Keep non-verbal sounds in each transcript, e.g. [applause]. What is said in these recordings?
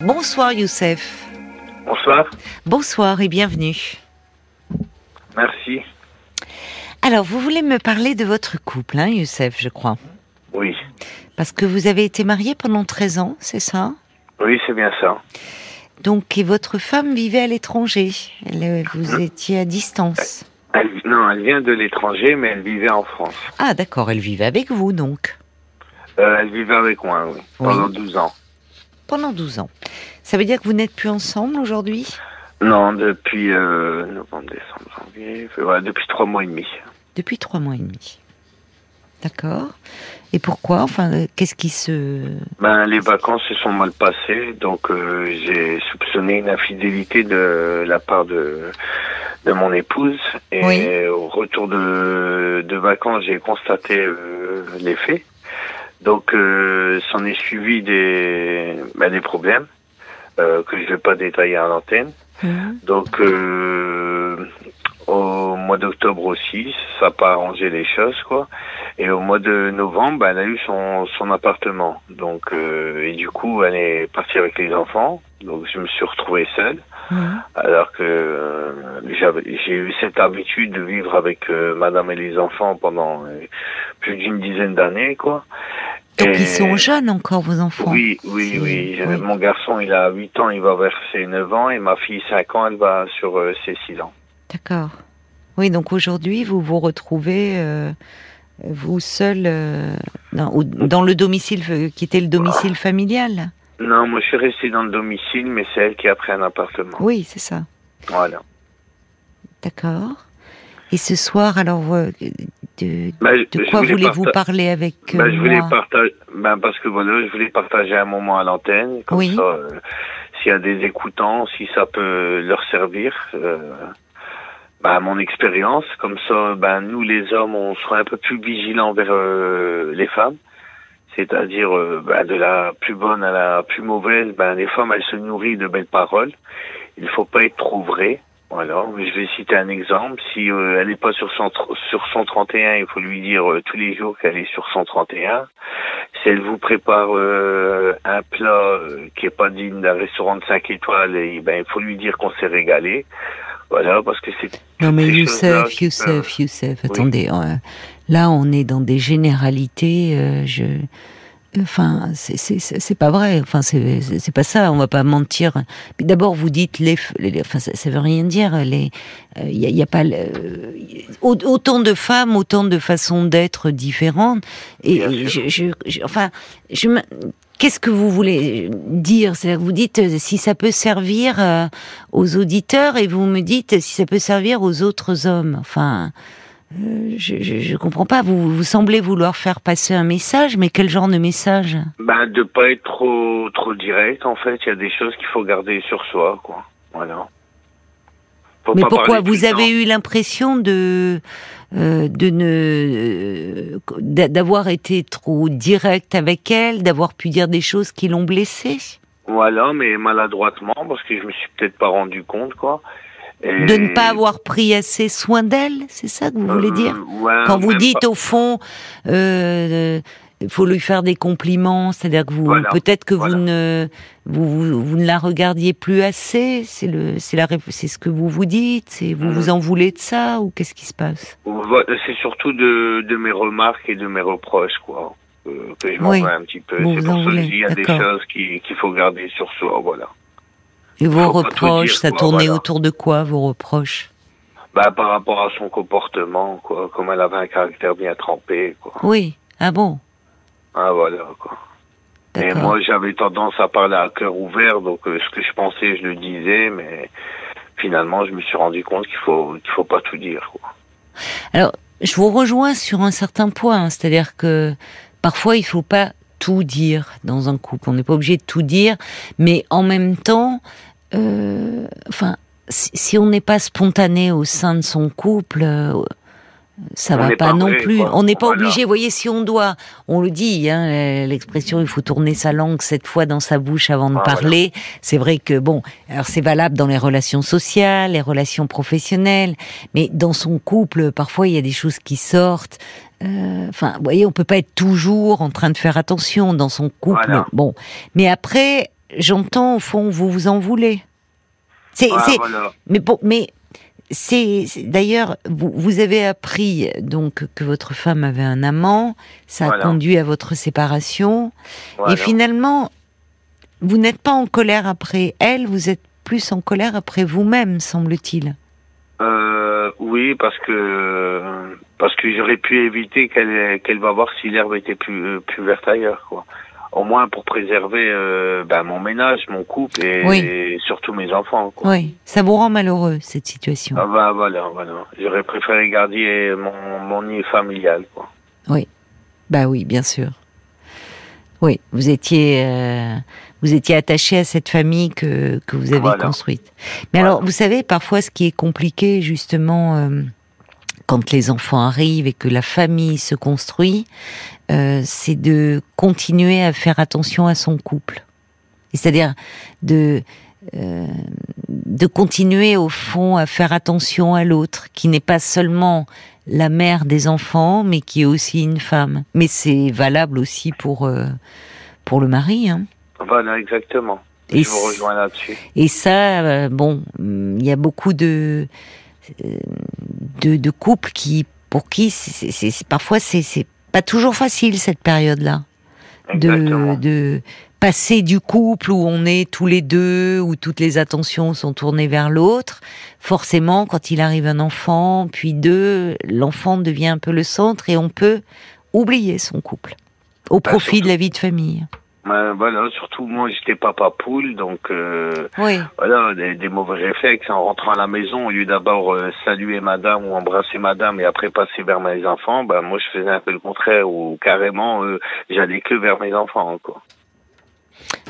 Bonsoir Youssef. Bonsoir. Bonsoir et bienvenue. Merci. Alors, vous voulez me parler de votre couple, hein, Youssef, je crois Oui. Parce que vous avez été marié pendant 13 ans, c'est ça? Oui, c'est bien ça. Donc, et votre femme vivait à l'étranger. Euh, Vous Hein? étiez à distance. Elle, non, elle vient de l'étranger, mais elle vivait en France. Ah, d'accord, elle vivait avec vous, donc, Euh, elle vivait avec moi, oui, pendant Oui. 12 ans. Pendant 12 ans. Ça veut dire que vous n'êtes plus ensemble aujourd'hui? Non, depuis euh, novembre, décembre, janvier, février, depuis trois mois et demi. Depuis trois mois et demi. D'accord. Et pourquoi? Enfin, euh, qu'est-ce qui se... Ben, les vacances se sont mal passées, donc euh, j'ai soupçonné une infidélité de la part de, de mon épouse. Et Oui. au retour de, de vacances, j'ai constaté euh, les faits. Donc, euh, s'en est suivi des, ben, des problèmes euh, que je vais pas détailler à l'antenne. Mhm. Donc, euh, mois d'octobre aussi, ça n'a pas arrangé les choses, quoi. Et au mois de novembre, elle a eu son, son appartement. Donc, euh, et du coup, elle est partie avec les enfants. Donc, je me suis retrouvé seul. Alors que euh, j'ai eu cette habitude de vivre avec euh, madame et les enfants pendant euh, plus d'une dizaine d'années, quoi. Donc, Et- ils sont jeunes encore, vos enfants oui, oui, oui. Oui. Mon garçon, il a 8 ans, il va vers ses 9 ans, et ma fille, 5 ans, elle va sur ses 6 ans. D'accord. Oui, donc aujourd'hui, vous vous retrouvez, euh, vous seul, euh, dans, le domicile euh, qui était le domicile familial Non, moi, je suis resté dans le domicile, mais c'est elle qui a pris un appartement. Oui, c'est ça. Voilà. D'accord. Et ce soir, alors, euh, de, je quoi voulez-vous parta- parler avec ben, je voulais partager, ben, parce que voilà, je voulais partager un moment à l'antenne, comme Oui. ça, s'il y a des écoutants, si ça peut leur servir, ben, mon expérience, comme ça, ben, nous les hommes, on soit un peu plus vigilants vers euh, les femmes. C'est-à-dire, euh, ben, de la plus bonne à la plus mauvaise, ben, les femmes, elles se nourrissent de belles paroles. Il faut pas être trop vrai. Voilà, je vais citer un exemple. Si euh, elle n'est pas sur tr- sur 131, il faut lui dire euh, tous les jours qu'elle est sur 131. Si elle vous prépare euh, un plat euh, qui est pas digne d'un restaurant de 5 étoiles, et, ben, il faut lui dire qu'on s'est régalé. Voilà, parce que c'est... Non mais Youssef, Youssef, Youssef, attendez, euh, là on est dans des généralités, euh, je... Enfin, c'est- c'est c'est- c'est pas vrai. Enfin, c'est pas ça. On va pas mentir. D'abord, vous dites les, les- enfin, ça, ça veut rien dire. Les, il y, a, y a pas le- au- autant de femmes, autant de façons d'être différentes. Et je, je, je- enfin, je me- Qu'est-ce que vous voulez dire? Vous dites euh, si ça peut servir euh, aux auditeurs et vous me dites si ça peut servir aux autres hommes. Enfin, euh, je, je, je comprends pas. Vous, vous semblez vouloir faire passer un message, mais quel genre de message? Ben, de pas être trop trop direct, en fait. Il y a des choses qu'il faut garder sur soi, quoi. Voilà. Faut Mais pourquoi vous temps. avez eu l'impression de euh, de ne euh, d'a- d'avoir été trop direct avec elle, d'avoir pu dire des choses qui l'ont blessée, Voilà, mais maladroitement, parce que je me suis peut-être pas rendu compte, quoi. Et- de ne pas avoir pris assez soin d'elle, c'est ça que vous voulez Euh, dire ouais, Quand vous dites pas- au fond, euh, il faut lui faire des compliments, c'est-à-dire que vous, Voilà, peut-être que voilà. vous ne, vous, vous, vous ne la regardiez plus assez. C'est le, c'est la, c'est ce que vous vous dites. C'est vous vous en voulez de ça ou qu'est-ce qui se passe C'est surtout de, de mes remarques et de mes reproches, quoi. euh, que je m'en Oui. un petit peu. C'est pour ça il y a des choses qui- qu'il faut garder sur soi, voilà. Et vos reproches, dire, ça quoi, tournait voilà. autour de quoi vos reproches? Bah, par rapport à son comportement, quoi. Comme elle avait un caractère bien trempé, quoi. Oui. Ah bon? Ah, voilà, quoi. Et moi, j'avais tendance à parler à cœur ouvert, donc euh, ce que je pensais, je le disais, mais finalement, je me suis rendu compte qu'il faut, qu'il faut pas tout dire, quoi. Alors, je vous rejoins sur un certain point, hein, c'est-à-dire que parfois il faut pas tout dire dans un couple. On n'est pas obligé de tout dire, mais en même temps, euh, enfin, si, si on n'est pas spontané au sein de son couple. euh, ça On va pas, pas non plus. quoi. On n'est pas Voilà. obligé. Vous voyez, si on doit, on le dit, hein, l'expression il faut tourner sa langue sept fois dans sa bouche avant de Ah, voilà. parler. C'est vrai que bon, alors c'est valable dans les relations sociales, les relations professionnelles, mais dans son couple, parfois il y a des choses qui sortent. Euh, Enfin, vous voyez, on peut pas être toujours en train de faire attention dans son couple. Voilà. Bon, mais après, j'entends au fond, vous vous en voulez. C'est, Ah, c'est- voilà. mais bon, mais c'est d'ailleurs vous, vous avez appris donc que votre femme avait un amant, ça a conduit à votre séparation Voilà. et finalement vous n'êtes pas en colère après elle, vous êtes plus en colère après vous-même, semble-t-il. Euh, oui, parce que parce que j'aurais pu éviter qu'elle qu'elle va voir si l'herbe était plus euh, plus verte ailleurs, quoi. Au moins pour préserver euh, ben, mon ménage, mon couple et, Oui. et surtout mes enfants. Quoi. Oui, ça vous rend malheureux cette situation. Ah bah voilà, voilà. J'aurais préféré garder mon mon nid familial, quoi. Bah oui, bien sûr. Oui, vous étiez, euh, vous étiez attaché à cette famille que, que vous avez Voilà. construite. Mais Voilà. alors, vous savez, parfois, ce qui est compliqué, justement, euh, quand les enfants arrivent et que la famille se construit, euh, c'est de continuer à faire attention à son couple. C'est-à-dire de euh, de continuer au fond à faire attention à l'autre, qui n'est pas seulement la mère des enfants, mais qui est aussi une femme. Mais c'est valable aussi pour euh, pour le mari. Hein. Voilà, exactement. Et Je vous rejoins là-dessus. Et ça, euh, bon, il y a beaucoup de de, de couples qui, pour qui, c'est, parfois c'est, pas toujours facile cette période-là de, de passer du couple où on est tous les deux, où toutes les attentions sont tournées vers l'autre. Forcément, quand il arrive un enfant, puis deux, l'enfant devient un peu le centre et on peut oublier son couple au Bah, profit de la vie de famille. Ouais, voilà, surtout moi j'étais papa poule, donc euh, Oui. voilà, des, des mauvais réflexes en rentrant à la maison, au lieu d'abord euh, saluer madame ou embrasser madame et après passer vers mes enfants, bah moi je faisais un peu le contraire ou carrément euh, j'allais que vers mes enfants quoi.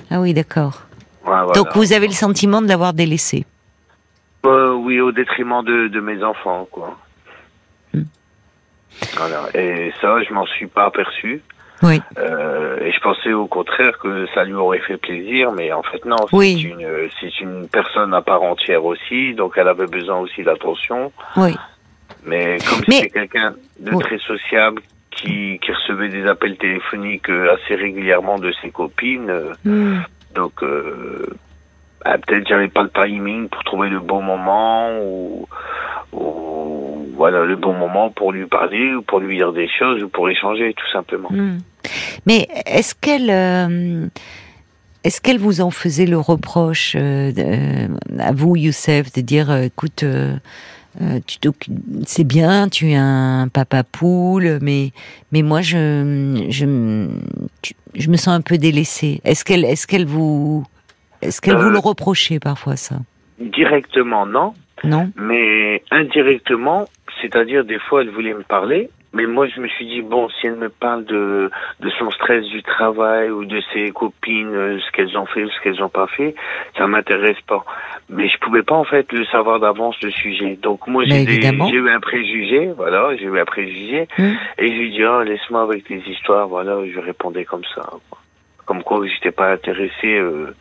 Ah oui, d'accord. Ouais, voilà. Donc vous avez le sentiment de l'avoir délaissé? Euh, oui, au détriment de, de mes enfants quoi. Hmm. Voilà. Et ça, je m'en suis pas aperçu. Oui. Euh, et je pensais au contraire que ça lui aurait fait plaisir, mais en fait non. Oui. C'est une, c'est une personne à part entière aussi, donc elle avait besoin aussi d'attention. Oui. Mais comme Mais- c'était quelqu'un de Oui. très sociable, qui, qui recevait des appels téléphoniques euh, assez régulièrement de ses copines, euh, Hmm. donc euh, bah, peut-être j'avais pas le timing pour trouver le bon moment ou, ou voilà le bon moment pour lui parler ou pour lui dire des choses ou pour échanger tout simplement. Hmm. Mais est-ce qu'elle, euh, est-ce qu'elle vous en faisait le reproche euh, de- à vous, Youssef, de dire, euh, écoute, euh, euh, tu c'est bien, tu es un papa poule, mais mais moi je je tu- je me sens un peu délaissée. Est-ce qu'elle est-ce qu'elle vous est-ce qu'elle vous Euh, le reprochait parfois ça? Directement non, Non. Mais indirectement, c'est-à-dire des fois elle voulait me parler, mais moi je me suis dit bon si elle me parle de de son stress du travail ou de ses copines, euh, ce qu'elles ont fait ou ce qu'elles ont pas fait, ça m'intéresse pas. Mais je pouvais pas en fait le savoir d'avance le sujet. Donc moi j'ai des- évidemment. j'ai eu un préjugé, voilà, j'ai eu un préjugé Hmm. et je lui dis ah laisse-moi avec tes histoires, voilà, je répondais comme ça. quoi. Comme quoi j'étais pas intéressé euh,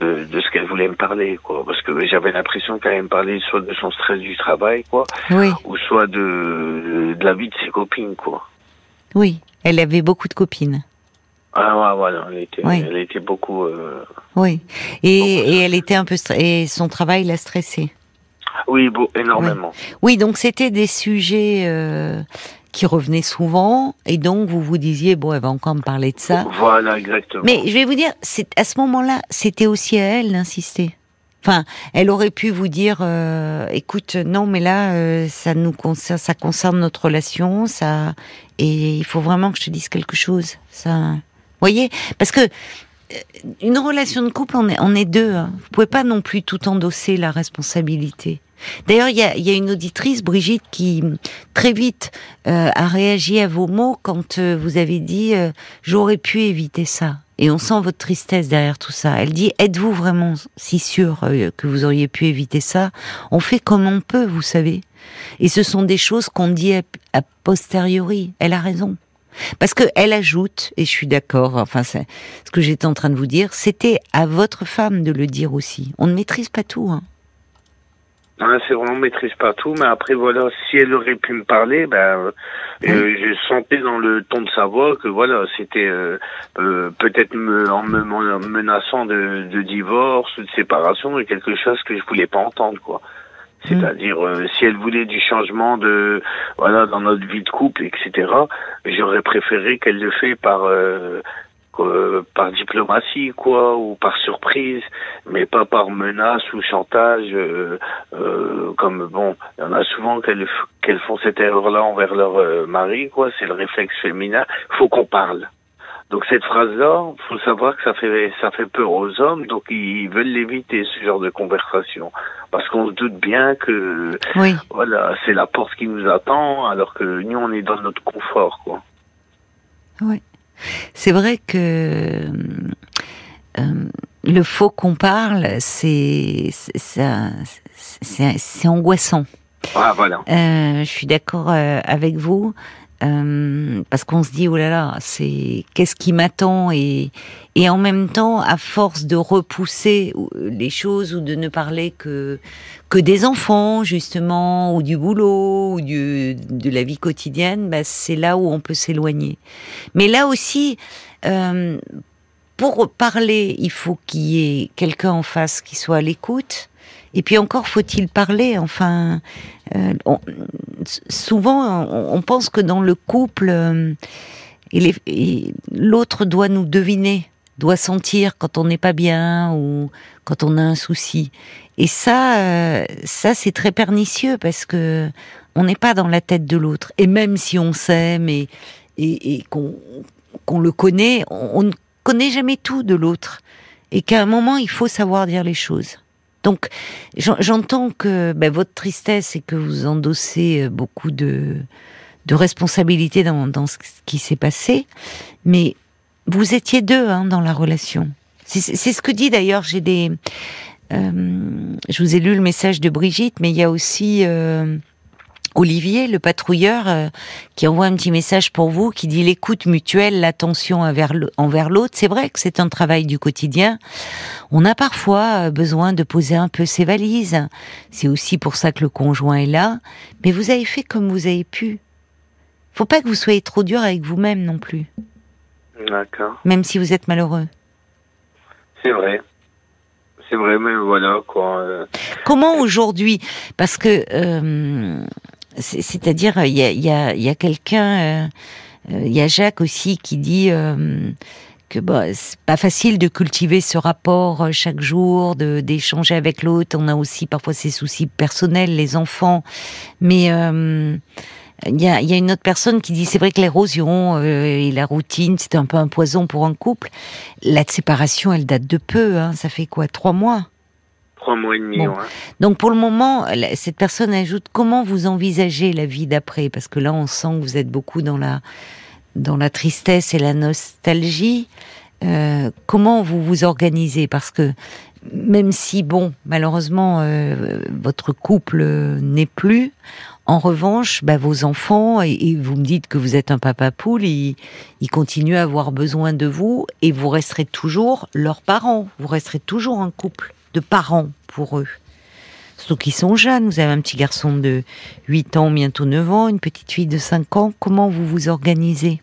de, de ce qu'elle voulait me parler, quoi. Parce que j'avais l'impression qu'elle allait me parler soit de son stress du travail, quoi, Oui, ou soit de, de la vie de ses copines, quoi. oui. Elle avait beaucoup de copines. Ah ouais, voilà, elle était, Oui. elle était beaucoup. euh, Oui. Et, et elle était un peu et son travail l'a stressée. Oui, beau, énormément. Oui, donc c'était des sujets euh, qui revenaient souvent, et donc vous vous disiez bon, elle va encore me parler de ça. Voilà, exactement. Mais je vais vous dire, c'est à ce moment-là, c'était aussi à elle d'insister. Enfin, elle aurait pu vous dire, euh, écoute, non, mais là, euh, ça nous concerne, ça concerne notre relation, ça, et il faut vraiment que je te dise quelque chose. Ça, vous voyez, parce que euh, une relation de couple, on est, on est deux. Hein. Vous pouvez pas non plus tout endosser la responsabilité. D'ailleurs, il y a, une auditrice, Brigitte, qui très vite euh, a réagi à vos mots quand euh, vous avez dit euh, j'aurais pu éviter ça. Et on sent votre tristesse derrière tout ça. Elle dit êtes-vous vraiment si sûr que vous auriez pu éviter ça? On fait comme on peut, vous savez. Et ce sont des choses qu'on dit a, posteriori. Elle a raison. Parce que elle ajoute, et je suis d'accord, enfin, ce que j'étais en train de vous dire, c'était à votre femme de le dire aussi. On ne maîtrise pas tout. Hein. Hein, c'est vraiment maîtrise pas tout, mais après voilà, si elle aurait pu me parler, ben, euh, je sentais dans le ton de sa voix que voilà, c'était euh, euh, peut-être me, en me menaçant de, de divorce ou de séparation, et quelque chose que je voulais pas entendre, quoi. C'est-à-dire, si elle voulait du changement de, voilà, dans notre vie de couple, etc., j'aurais préféré qu'elle le fait par, par diplomatie quoi ou par surprise mais pas par menace ou chantage euh, euh, comme bon il y en a souvent qu'elles qu'elles font cette erreur là envers leur euh, mari quoi c'est le réflexe féminin faut qu'on parle. Donc cette phrase là faut savoir que ça fait ça fait peur aux hommes donc ils veulent l'éviter ce genre de conversation. Parce qu'on se doute bien que oui. voilà c'est la porte qui nous attend alors que nous on est dans notre confort quoi. Oui c'est vrai que euh, le faux qu'on parle, c'est c'est angoissant. Ah voilà. Euh, je suis d'accord euh, avec vous. Euh, parce qu'on se dit oh là là, c'est qu'est-ce qui m'attend? Et et en même temps, à force de repousser les choses ou de ne parler que que des enfants justement ou du boulot ou du, de la vie quotidienne, bah, c'est là où on peut s'éloigner. Mais là aussi, euh, pour parler, il faut qu'il y ait quelqu'un en face qui soit à l'écoute. Et puis encore faut-il parler. Enfin, euh, souvent on, pense que dans le couple, euh, l'autre doit nous deviner, doit sentir quand on n'est pas bien ou quand on a un souci. Et ça, euh, ça c'est très pernicieux parce que on n'est pas dans la tête de l'autre. Et même si on s'aime et, et, qu'on le connaît, on ne connaît jamais tout de l'autre. Et qu'à un moment, il faut savoir dire les choses. Donc, j'entends que ben, votre tristesse et que vous endossez euh, beaucoup de, de responsabilités dans, dans ce qui s'est passé, mais vous étiez deux hein, dans la relation. C'est ce que dit d'ailleurs, j'ai des... Euh, je vous ai lu le message de Brigitte, mais il y a aussi... Euh, Olivier, le patrouilleur, euh, qui envoie un petit message pour vous, qui dit l'écoute mutuelle, l'attention envers l'autre. C'est vrai que c'est un travail du quotidien. On a parfois euh, besoin de poser un peu ses valises. C'est aussi pour ça que le conjoint est là. Mais vous avez fait comme vous avez pu. Faut pas que vous soyez trop dur avec vous-même non plus. D'accord. Même si vous êtes malheureux. C'est vrai c'est vrai, mais voilà quoi. Euh. Comment aujourd'hui? Parce que c'est-à-dire, il y a, y a, y a quelqu'un, euh, euh, il y a Jacques aussi qui dit euh, que bah, c'est pas facile de cultiver ce rapport chaque jour, de d'échanger avec l'autre. On a aussi parfois ses soucis personnels, les enfants, mais il y, a, y a, une autre personne qui dit c'est vrai que l'érosion et la routine c'est un peu un poison pour un couple. La séparation elle date de peu, hein, ça fait quoi? Trois mois? Trois mois et demi, Donc pour le moment, cette personne ajoute comment vous envisagez la vie d'après? Parce que là, on sent que vous êtes beaucoup dans la, dans la tristesse et la nostalgie. Euh, comment vous vous organisez? Parce que même si, bon, malheureusement, euh, votre couple n'est plus, en revanche, bah, vos enfants, et, vous me dites que vous êtes un papa poule, ils, ils continuent à avoir besoin de vous, et vous resterez toujours leurs parents, vous resterez toujours un couple de parents pour eux. Surtout qu'ils sont jeunes. Vous avez un petit garçon de 8 ans, bientôt 9 ans, une petite fille de 5 ans. Comment vous vous organisez?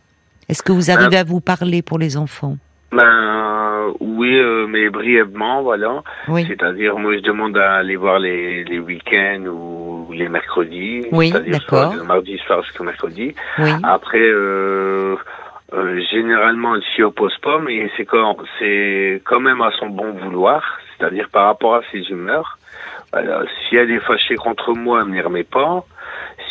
Est-ce que vous arrivez ben, à vous parler pour les enfants? Ben, oui, euh, mais brièvement, voilà. C'est-à-dire, moi, je demande à aller voir les, les week-ends ou les mercredis. Oui, d'accord. Le mardi soir jusqu'au mercredi. Après, euh, euh, généralement, elle s'y oppose pas, mais c'est quand, c'est quand même à son bon vouloir c'est-à-dire par rapport à ses humeurs. si elle est fâchée contre moi, elle me les remet pas.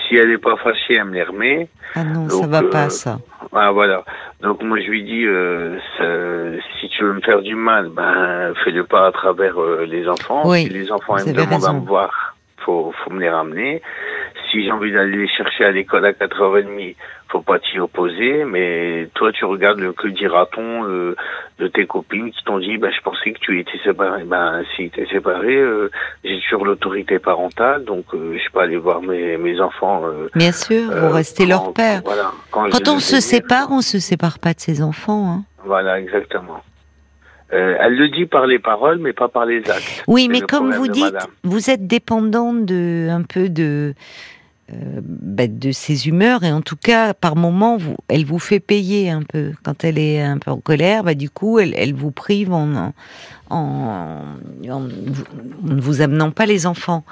Si elle n'est pas fâchée, elle me les remet. Ah non, ça va pas, euh, ça. Ah, voilà. Donc moi, je lui dis, euh, si tu veux me faire du mal, ben, fais-le pas à travers euh, les enfants. Oui, si les enfants me demandent à me voir, faut, faut me les ramener. Si j'ai envie d'aller les chercher à l'école à 4h30, faut pas t'y opposer, mais toi tu regardes le que dira-t-on euh, de tes copines qui t'ont dit bah je pensais que tu étais séparé. Ben si tu es séparé, euh, j'ai toujours l'autorité parentale, donc euh, je peux aller voir mes, mes enfants. Bien sûr, vous restez leur père. quand, on se sépare, on se sépare pas de ses enfants. Hein. Voilà, exactement. Euh, elle le dit par les paroles, mais pas par les actes. Oui, mais comme vous dites, madame. vous êtes dépendant de un peu de euh, de ses humeurs et en tout cas par moment vous, elle vous fait payer un peu quand elle est un peu en colère. Bah du coup elle, elle vous prive en en, en, en ne vous amenant pas les enfants.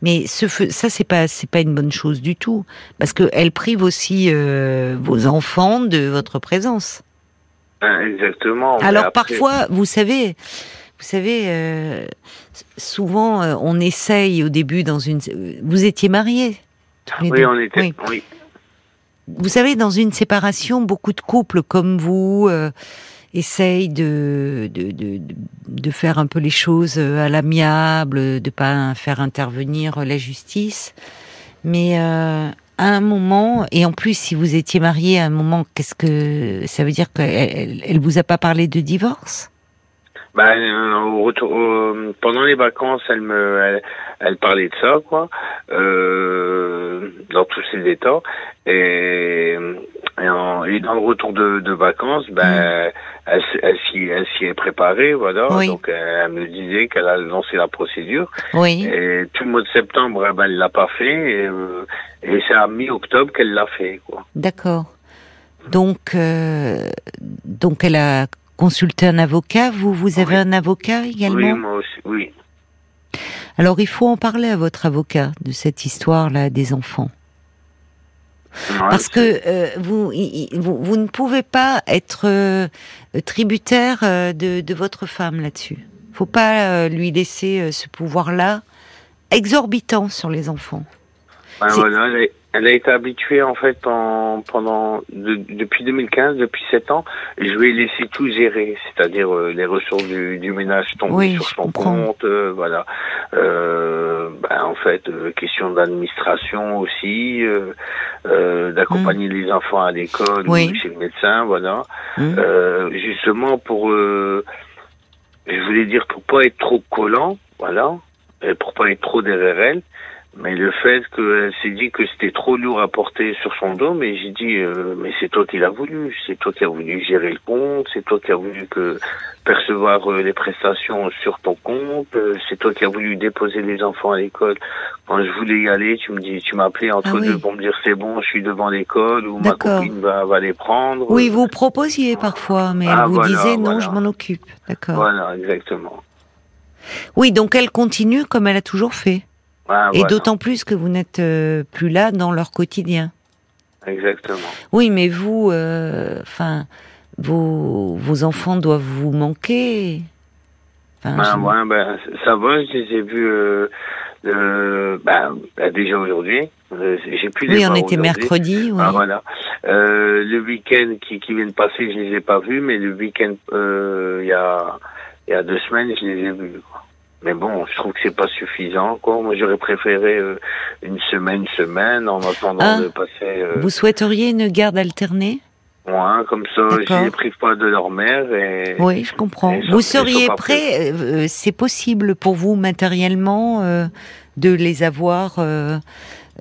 Mais ce, ça c'est pas c'est pas une bonne chose du tout parce que elle prive aussi euh, vos enfants de votre présence. Hein, Exactement. Alors après- parfois, vous savez, vous savez, euh, souvent euh, on essaye au début dans une. Vous étiez mariés. Tous les Oui, deux. on était. Oui. Oui. Vous savez, dans une séparation, beaucoup de couples comme vous euh, essayent de, de, de, faire un peu les choses euh, à l'amiable, de pas faire intervenir la justice. Mais euh, à un moment, et en plus, si vous étiez mariés à un moment, qu'est-ce que ça veut dire qu'elle elle, elle vous a pas parlé de divorce? Bah, euh, au retour, au- pendant les vacances, elle me, elle, elle parlait de ça, quoi, euh, dans tous ses états. Et, et, en- et dans le retour de, de vacances, ben, elle, s- elle s'y, elle s'y est préparée, voilà. Oui. Donc, elle, elle me disait qu'elle a lancé la procédure. Oui. Et tout le mois de septembre, eh ben, elle l'a pas fait. Et, euh, et c'est à mi-octobre qu'elle l'a fait, quoi. D'accord. Donc, euh, donc elle a consulté un avocat. Vous, vous avez Oui. un avocat également Oui, moi aussi, oui. Alors, il faut en parler à votre avocat de cette histoire-là des enfants. Ouais, Parce que euh, vous, vous, vous ne pouvez pas être euh, tributaire euh, de, de votre femme là-dessus. faut pas lui laisser ce pouvoir-là exorbitant sur les enfants. Ben voilà, elle, a été habituée en fait en, pendant de- depuis 2015, depuis 7 ans, je lui ai laissé tout gérer, c'est-à-dire euh, les ressources du, du ménage tombent Oui, sur son compte, euh, voilà. Euh, ben, en fait, euh, question d'administration aussi, euh, euh, d'accompagner les enfants à l'école Mm. Oui. ou chez le médecin, voilà. Euh, justement pour, euh, je voulais dire pour pas être trop collant, voilà, et pour pas être trop derrière elle. Mais le fait qu'elle s'est dit que c'était trop lourd à porter sur son dos, mais j'ai dit, euh, mais c'est toi qui l'as voulu, c'est toi qui as voulu gérer le compte, c'est toi qui as voulu que percevoir euh, les prestations sur ton compte, euh, c'est toi qui as voulu déposer les enfants à l'école. Quand je voulais y aller, tu me dis, tu appelé entre Ah oui. deux pour me dire c'est bon, je suis devant l'école ou ma copine va, va les prendre. Oui, vous proposiez parfois, mais Ah, elle vous voilà, disait non, voilà. je m'en occupe. D'accord. Voilà, exactement. Oui, donc elle continue comme elle a toujours fait. Ah, Et voilà, d'autant plus que vous n'êtes euh, plus là dans leur quotidien. Exactement. Oui, mais vous, euh, enfin, vos, vos enfants doivent vous manquer. Enfin, Ben, je- ouais, ben, ça va, je les ai vus euh, euh, ben, déjà aujourd'hui. Euh, J'ai pu les oui, on était mercredi. Oui. Ah, voilà. Euh, le week-end qui, qui vient de passer, je les ai pas vus, mais le week-end, il y a, il y a deux semaines, je les ai vus. quoi. Mais bon, je trouve que c'est pas suffisant. Quoi. Moi, j'aurais préféré euh, une semaine, semaine, en attendant Ah. de passer. Euh, Vous souhaiteriez une garde alternée? Ouais, comme ça, je les prive pas de leur mère. Et, Oui, je comprends. Et Vous et seriez prêt euh, C'est possible pour vous matériellement euh, de les avoir euh, euh,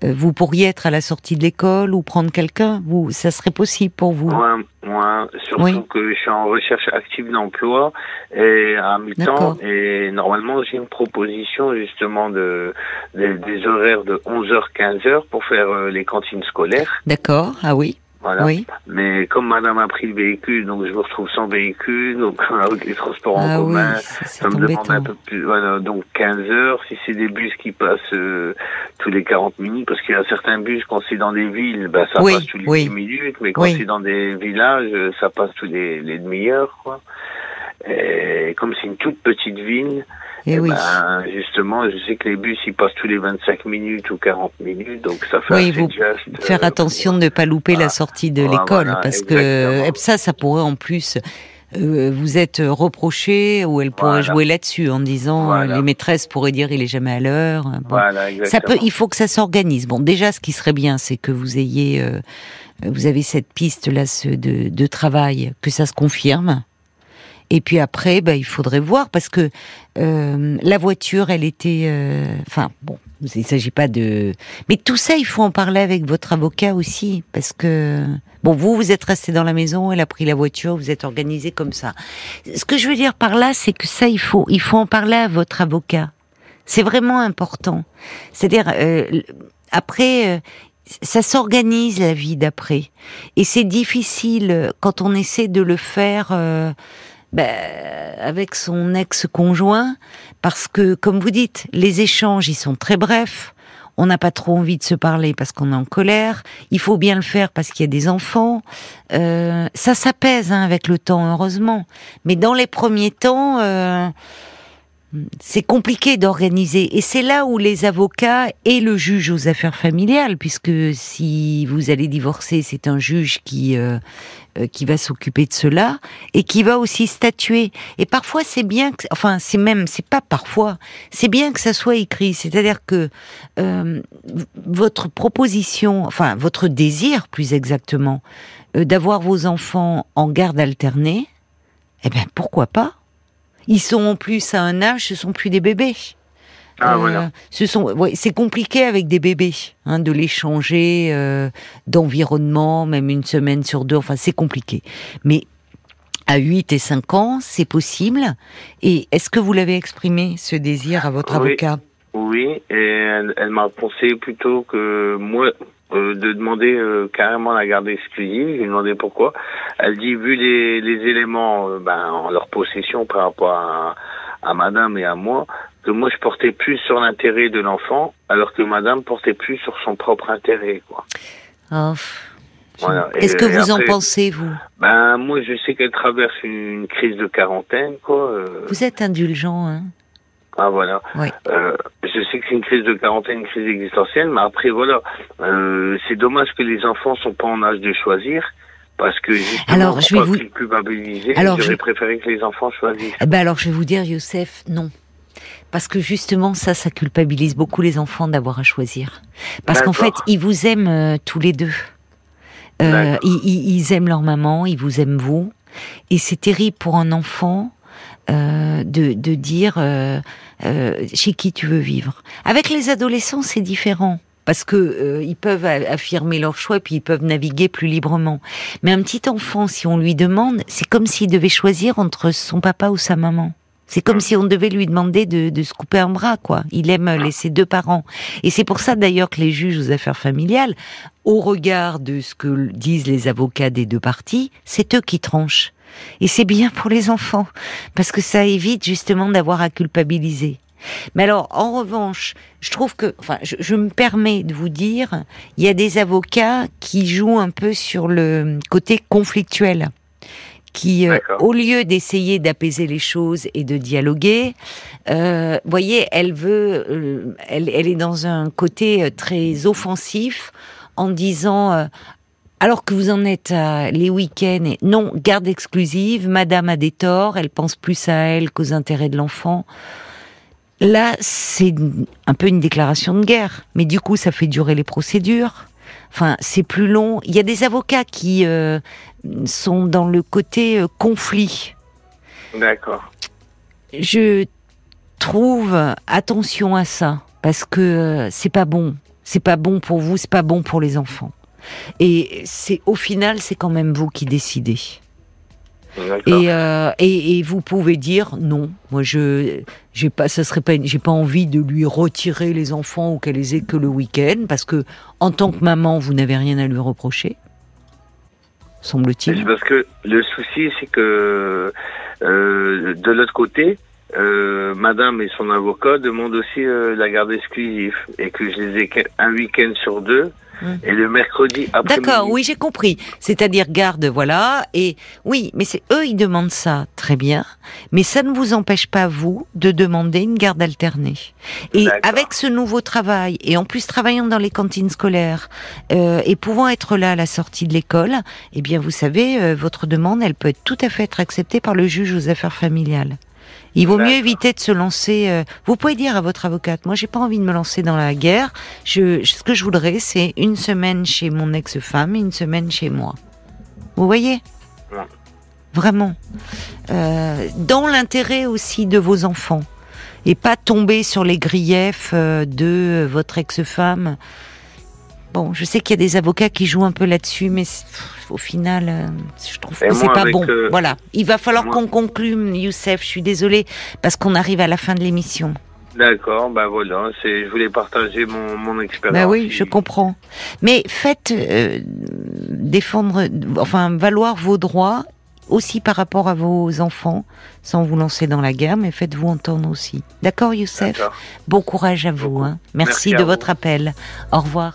Vous pourriez être à la sortie de l'école ou prendre quelqu'un Vous, ça serait possible pour vous Moi, moi, surtout Oui. que je suis en recherche active d'emploi et à mi-temps et normalement j'ai une proposition justement de, de- des horaires de 11h 15h pour faire euh, les cantines scolaires. D'accord. Ah oui. Voilà. Oui. Mais comme madame a pris le véhicule, donc je me retrouve sans véhicule, donc [laughs] avec les transports en Ah oui. commun, ça, me demande un peu plus, voilà, donc 15 heures, si c'est des bus qui passent euh, tous les 40 minutes, parce qu'il y a certains bus, quand c'est dans des villes, ben, ça Oui, passe tous les oui. 10 minutes, mais quand c'est dans des villages, euh, ça passe tous les, les demi-heures, quoi. Et comme c'est une toute petite ville, Et eh oui. ben, justement, je sais que les bus, ils passent tous les 25 minutes ou 40 minutes, donc ça fait Oui, vous juste, Faire euh, attention de ne pas louper la Ah. sortie de Ah, l'école, voilà, parce que exactement. et ça, ça pourrait en plus euh, vous être reproché ou elle pourrait Voilà. jouer là-dessus en disant euh, les maîtresses pourraient dire il est jamais à l'heure. Bon. Voilà, Ça peut, il faut que ça s'organise. Bon, déjà, ce qui serait bien, c'est que vous ayez, euh, vous avez cette piste là ce, de, de travail, que ça se confirme. Et puis après, bah, il faudrait voir parce que euh, la voiture, elle était, euh, enfin bon, Il ne s'agit pas de. Mais tout ça, il faut en parler avec votre avocat aussi, parce que bon, vous, vous êtes resté dans la maison, elle a pris la voiture, vous êtes organisé comme ça. Ce que je veux dire par là, c'est que ça, il faut, il faut en parler à votre avocat. C'est vraiment important. C'est-à-dire, euh, après, euh, ça s'organise la vie d'après, et c'est difficile quand on essaie de le faire. Euh, ben, avec son ex-conjoint, parce que, comme vous dites, les échanges, ils sont très brefs. On n'a pas trop envie de se parler parce qu'on est en colère. Il faut bien le faire parce qu'il y a des enfants. Euh, ça s'apaise hein, avec le temps, heureusement. Mais dans les premiers temps, euh, c'est compliqué d'organiser. Et c'est là où les avocats et le juge aux affaires familiales, puisque si vous allez divorcer, c'est un juge qui euh, euh, qui va s'occuper de cela et qui va aussi statuer. Et parfois, c'est bien, que, enfin, c'est même, c'est pas parfois, c'est bien que ça soit écrit. C'est-à-dire que euh, votre proposition, enfin, votre désir, plus exactement, d'avoir vos enfants en garde alternée, eh ben, pourquoi pas ils sont en plus à un âge, ce sont plus des bébés. Ah, voilà. Euh, ce sont, c'est compliqué avec des bébés hein, de les changer euh, d'environnement, même une semaine sur deux. Enfin, c'est compliqué. Mais à 8 et 5 ans, c'est possible. Et est-ce que vous l'avez exprimé, ce désir, à votre avocat? Oui, et elle, elle m'a pensé plutôt que moi, euh, de demander euh, carrément la garde exclusive. J'ai demandé pourquoi. Elle dit vu les, les éléments euh, ben, en leur possession par rapport à, à Madame et à moi, que moi je portais plus sur l'intérêt de l'enfant, alors que Madame portait plus sur son propre intérêt. Quoi. Oh. Voilà. Qu'est-ce que vous en pensez, vous? Ben moi, je sais qu'elle traverse une crise de quarantaine, quoi. Vous êtes indulgent, hein ah voilà. Oui. Euh, je sais que c'est une crise de quarantaine, une crise existentielle, mais après voilà, euh, c'est dommage que les enfants sont pas en âge de choisir. Parce que justement, alors, je vais vous culpabiliser, alors, j'aurais préféré que les enfants choisissent. Eh ben alors, je vais vous dire, Youssef, non. Parce que justement, ça, ça culpabilise beaucoup les enfants d'avoir à choisir. Parce qu'en fait, ils vous aiment euh, tous les deux. Euh, ils, ils, aiment leur maman, ils vous aiment vous. Et c'est terrible pour un enfant euh, de, de, dire euh, euh, chez qui tu veux vivre. Avec les adolescents, c'est différent parce que euh, ils peuvent affirmer leur choix et puis ils peuvent naviguer plus librement. Mais un petit enfant, si on lui demande, c'est comme s'il devait choisir entre son papa ou sa maman. C'est comme si on devait lui demander de, de, se couper un bras, quoi. Il aime laisser deux parents. Et c'est pour ça d'ailleurs que les juges aux affaires familiales, au regard de ce que disent les avocats des deux parties, c'est eux qui tranchent. Et c'est bien pour les enfants, parce que ça évite justement d'avoir à culpabiliser. Mais alors, en revanche, je trouve que, enfin, je, me permets de vous dire, il y a des avocats qui jouent un peu sur le côté conflictuel, qui, euh, au lieu d'essayer d'apaiser les choses et de dialoguer, euh, voyez, elle veut, euh, elle, elle, est dans un côté euh, très offensif en disant alors que vous en êtes à les week-ends, non, garde exclusive, madame a des torts, elle pense plus à elle qu'aux intérêts de l'enfant. Là, c'est un peu une déclaration de guerre, mais du coup, ça fait durer les procédures. Enfin, c'est plus long. Il y a des avocats qui euh, sont dans le côté euh, conflit. D'accord. Je trouve attention à ça parce que euh, c'est pas bon. C'est pas bon pour vous, c'est pas bon pour les enfants. Et c'est au final, c'est quand même vous qui décidez. Et, euh, et, et, vous pouvez dire non. Moi, je j'ai pas, ça serait pas, j'ai pas envie de lui retirer les enfants ou qu'elle les ait que le week-end, parce que en tant que maman, vous n'avez rien à lui reprocher, semble-t-il. Parce que le souci, c'est que euh, de l'autre côté, euh, Madame et son avocat demandent aussi euh, la garde exclusive et que je les ai un week-end sur deux Mmh. Et le mercredi après. D'accord, oui, j'ai compris. C'est-à-dire garde, voilà. Et oui, mais c'est eux, ils demandent ça, très bien. Mais ça ne vous empêche pas vous de demander une garde alternée. Et avec ce nouveau travail, et en plus travaillant dans les cantines scolaires euh, et pouvant être là à la sortie de l'école, eh bien, vous savez, euh, votre demande, elle peut être tout à fait être acceptée par le juge aux affaires familiales. Il vaut mieux éviter de se lancer. Euh, vous pouvez dire à votre avocate, moi j'ai pas envie de me lancer dans la guerre. Je, ce que je voudrais, c'est une semaine chez mon ex-femme et une semaine chez moi. Vous voyez? Vraiment. Euh, dans l'intérêt aussi de vos enfants. et pas tomber sur les griefs euh, de votre ex-femme. Bon, je sais qu'il y a des avocats qui jouent un peu là-dessus, mais au final, euh, je trouve que c'est pas bon. Euh, voilà, il va falloir qu'on conclue, Youssef. Je suis désolée parce qu'on arrive à la fin de l'émission. D'accord, ben voilà, c'est, je voulais partager mon, mon expérience. Ben oui, je comprends. Mais faites défendre, enfin valoir vos droits aussi par rapport à vos enfants, sans vous lancer dans la guerre, mais faites-vous entendre aussi. D'accord, Youssef? Bon courage à vous. Hein. Merci, de votre appel. Au revoir.